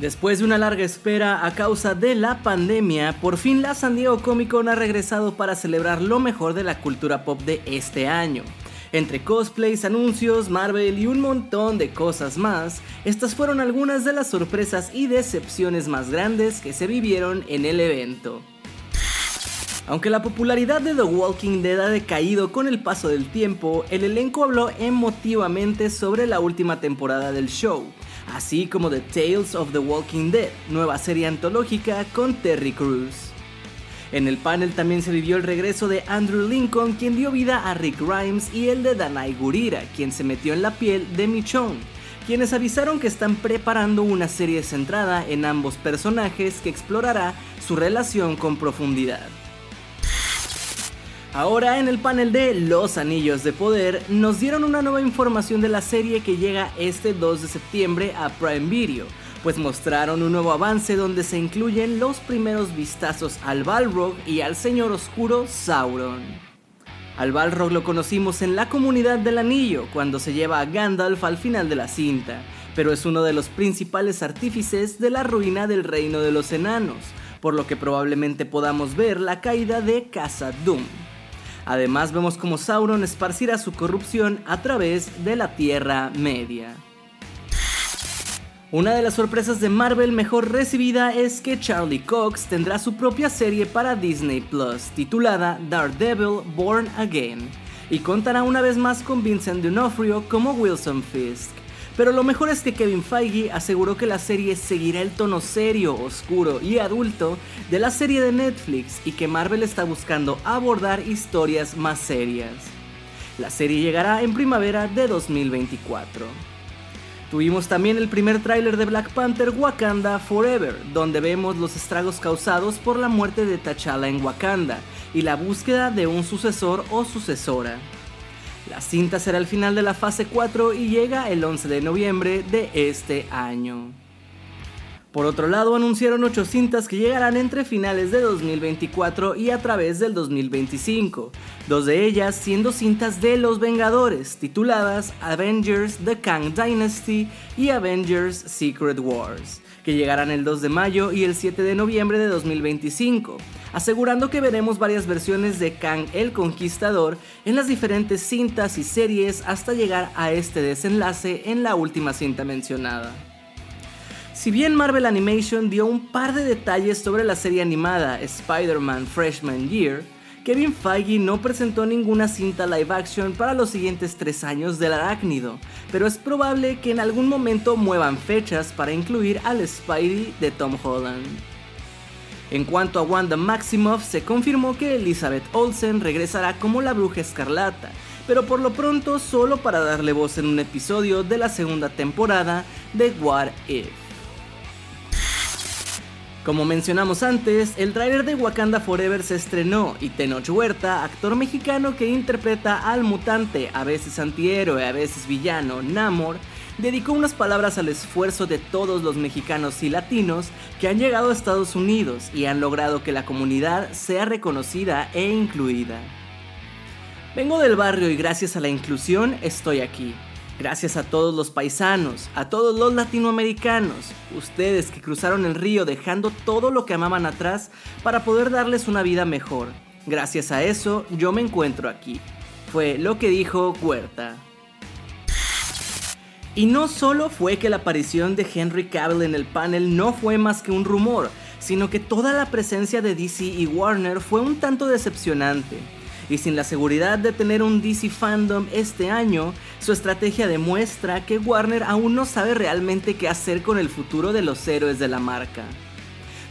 Después de una larga espera a causa de la pandemia, por fin la San Diego Comic Con ha regresado para celebrar lo mejor de la cultura pop de este año. Entre cosplays, anuncios, Marvel y un montón de cosas más, estas fueron algunas de las sorpresas y decepciones más grandes que se vivieron en el evento. Aunque la popularidad de The Walking Dead ha decaído con el paso del tiempo, el elenco habló emotivamente sobre la última temporada del show, así como The Tales of the Walking Dead, nueva serie antológica con Terry Crews. En el panel también se vivió el regreso de Andrew Lincoln, quien dio vida a Rick Grimes, y el de Danai Gurira, quien se metió en la piel de Michonne, quienes avisaron que están preparando una serie centrada en ambos personajes que explorará su relación con profundidad. Ahora en el panel de Los Anillos de Poder nos dieron una nueva información de la serie que llega este 2 de septiembre a Prime Video, pues mostraron un nuevo avance donde se incluyen los primeros vistazos al Balrog y al Señor Oscuro Sauron. Al Balrog lo conocimos en la comunidad del anillo cuando se lleva a Gandalf al final de la cinta, pero es uno de los principales artífices de la ruina del reino de los enanos, por lo que probablemente podamos ver la caída de Casa Doom. Además vemos como Sauron esparcirá su corrupción a través de la Tierra Media. Una de las sorpresas de Marvel mejor recibida es que Charlie Cox tendrá su propia serie para Disney Plus titulada Daredevil Born Again y contará una vez más con Vincent D'Onofrio como Wilson Fisk. Pero lo mejor es que Kevin Feige aseguró que la serie seguirá el tono serio, oscuro y adulto de la serie de Netflix y que Marvel está buscando abordar historias más serias. La serie llegará en primavera de 2024. Tuvimos también el primer tráiler de Black Panther Wakanda Forever, donde vemos los estragos causados por la muerte de T'Challa en Wakanda y la búsqueda de un sucesor o sucesora. La cinta será el final de la fase 4 y llega el 11 de noviembre de este año. Por otro lado, anunciaron 8 cintas que llegarán entre finales de 2024 y a través del 2025, dos de ellas siendo cintas de Los Vengadores, tituladas Avengers The Kang Dynasty y Avengers Secret Wars, que llegarán el 2 de mayo y el 7 de noviembre de 2025 asegurando que veremos varias versiones de Kang el Conquistador en las diferentes cintas y series hasta llegar a este desenlace en la última cinta mencionada. Si bien Marvel Animation dio un par de detalles sobre la serie animada Spider-Man Freshman Year, Kevin Feige no presentó ninguna cinta live action para los siguientes tres años del arácnido, pero es probable que en algún momento muevan fechas para incluir al Spidey de Tom Holland. En cuanto a Wanda Maximoff, se confirmó que Elizabeth Olsen regresará como la Bruja Escarlata, pero por lo pronto solo para darle voz en un episodio de la segunda temporada de What If. Como mencionamos antes, el tráiler de Wakanda Forever se estrenó y Tenoch Huerta, actor mexicano que interpreta al mutante, a veces antihéroe, a veces villano, Namor, dedicó unas palabras al esfuerzo de todos los mexicanos y latinos que han llegado a Estados Unidos y han logrado que la comunidad sea reconocida e incluida. Vengo del barrio y gracias a la inclusión estoy aquí. Gracias a todos los paisanos, a todos los latinoamericanos, ustedes que cruzaron el río dejando todo lo que amaban atrás para poder darles una vida mejor. Gracias a eso yo me encuentro aquí. Fue lo que dijo Huerta. Y no solo fue que la aparición de Henry Cavill en el panel no fue más que un rumor, sino que toda la presencia de DC y Warner fue un tanto decepcionante. Y sin la seguridad de tener un DC fandom este año, su estrategia demuestra que Warner aún no sabe realmente qué hacer con el futuro de los héroes de la marca.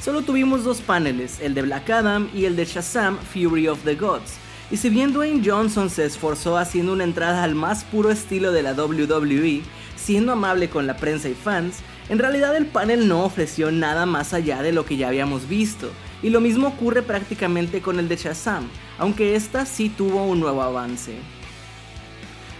Solo tuvimos dos paneles, el de Black Adam y el de Shazam Fury of the Gods, y si bien Dwayne Johnson se esforzó haciendo una entrada al más puro estilo de la WWE, siendo amable con la prensa y fans, En realidad el panel no ofreció nada más allá de lo que ya habíamos visto, y lo mismo ocurre prácticamente con el de Shazam, aunque esta sí tuvo un nuevo avance.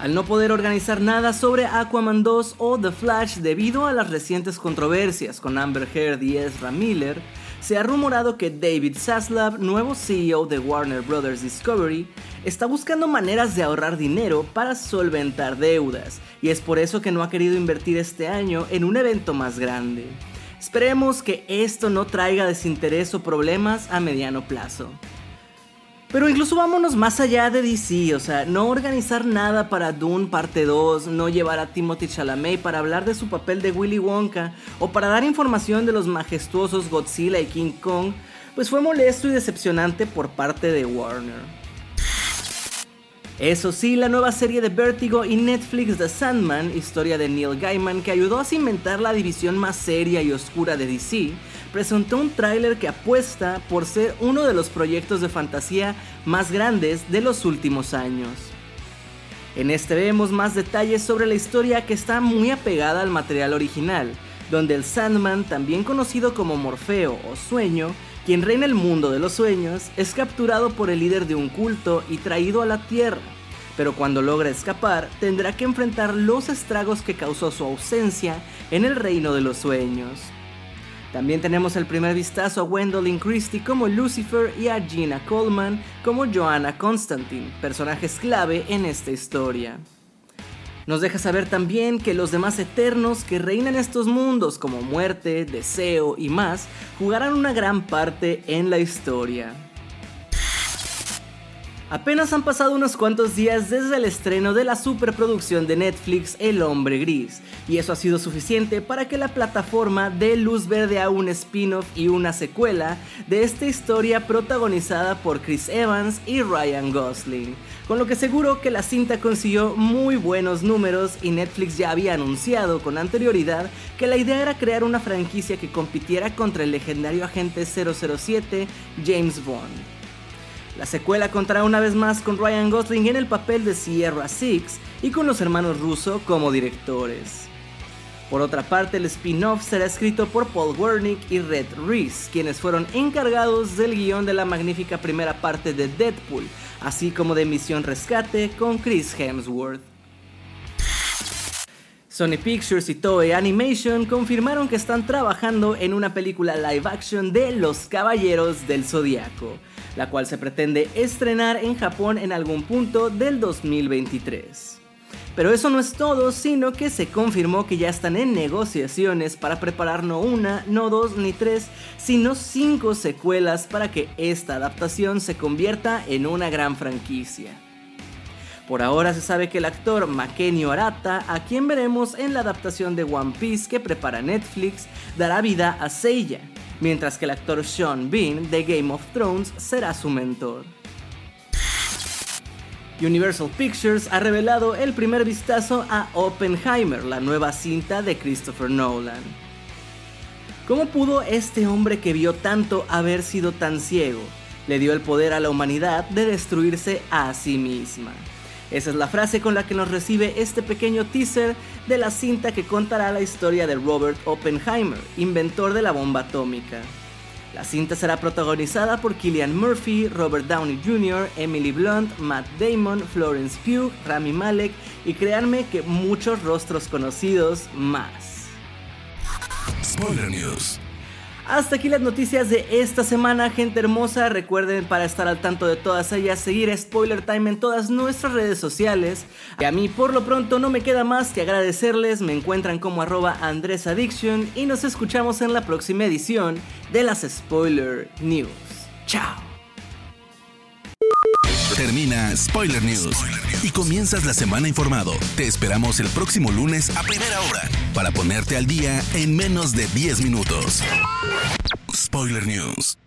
Al no poder organizar nada sobre Aquaman 2 o The Flash debido a las recientes controversias con Amber Heard y Ezra Miller, se ha rumorado que David Zaslav, nuevo CEO de Warner Bros. Discovery, está buscando maneras de ahorrar dinero para solventar deudas, y es por eso que no ha querido invertir este año en un evento más grande. Esperemos que esto no traiga desinterés o problemas a mediano plazo. Pero incluso vámonos más allá de DC, o sea, no organizar nada para Dune parte 2, no llevar a Timothy Chalamet para hablar de su papel de Willy Wonka o para dar información de los majestuosos Godzilla y King Kong, pues fue molesto y decepcionante por parte de Warner. Eso sí, la nueva serie de Vertigo y Netflix The Sandman, historia de Neil Gaiman que ayudó a cimentar la división más seria y oscura de DC, presentó un tráiler que apuesta por ser uno de los proyectos de fantasía más grandes de los últimos años. En este vemos más detalles sobre la historia que está muy apegada al material original, donde el Sandman, también conocido como Morfeo o Sueño, quien reina el mundo de los sueños, es capturado por el líder de un culto y traído a la Tierra, pero cuando logra escapar tendrá que enfrentar los estragos que causó su ausencia en el reino de los sueños. También tenemos el primer vistazo a Gwendolyn Christie como Lucifer y a Gina Coleman como Joanna Constantine, personajes clave en esta historia. Nos deja saber también que los demás eternos que reinan estos mundos como muerte, deseo y más jugarán una gran parte en la historia. Apenas han pasado unos cuantos días desde el estreno de la superproducción de Netflix El Hombre Gris, y eso ha sido suficiente para que la plataforma dé luz verde a un spin-off y una secuela de esta historia protagonizada por Chris Evans y Ryan Gosling, con lo que seguro que la cinta consiguió muy buenos números y Netflix ya había anunciado con anterioridad que la idea era crear una franquicia que compitiera contra el legendario agente 007 James Bond. La secuela contará una vez más con Ryan Gosling en el papel de Sierra Six y con los hermanos Russo como directores. Por otra parte, el spin-off será escrito por Paul Wernick y Red Reese, quienes fueron encargados del guion de la magnífica primera parte de Deadpool, así como de Misión Rescate con Chris Hemsworth. Sony Pictures y Toei Animation confirmaron que están trabajando en una película live action de Los Caballeros del Zodiaco, la cual se pretende estrenar en Japón en algún punto del 2023. Pero eso no es todo, sino que se confirmó que ya están en negociaciones para preparar no una, no dos ni tres, sino cinco secuelas para que esta adaptación se convierta en una gran franquicia. Por ahora se sabe que el actor Makenio Arata, a quien veremos en la adaptación de One Piece que prepara Netflix, dará vida a Seiya, mientras que el actor Sean Bean de Game of Thrones será su mentor. Universal Pictures ha revelado el primer vistazo a Oppenheimer, la nueva cinta de Christopher Nolan. ¿Cómo pudo este hombre que vio tanto haber sido tan ciego? Le dio el poder a la humanidad de destruirse a sí misma. Esa es la frase con la que nos recibe este pequeño teaser de la cinta que contará la historia de Robert Oppenheimer, inventor de la bomba atómica. La cinta será protagonizada por Killian Murphy, Robert Downey Jr., Emily Blunt, Matt Damon, Florence Pugh, Rami Malek y créanme que muchos rostros conocidos más. Spoiler News. Hasta aquí las noticias de esta semana, gente hermosa. Recuerden para estar al tanto de todas ellas, seguir Spoiler Time en todas nuestras redes sociales. Y a mí por lo pronto no me queda más que agradecerles. Me encuentran como arroba Andrés Addiction y nos escuchamos en la próxima edición de las Spoiler News. Chao. Termina Spoiler News y comienzas la semana informado. Te esperamos el próximo lunes a primera hora para ponerte al día en menos de 10 minutos. Spoiler News.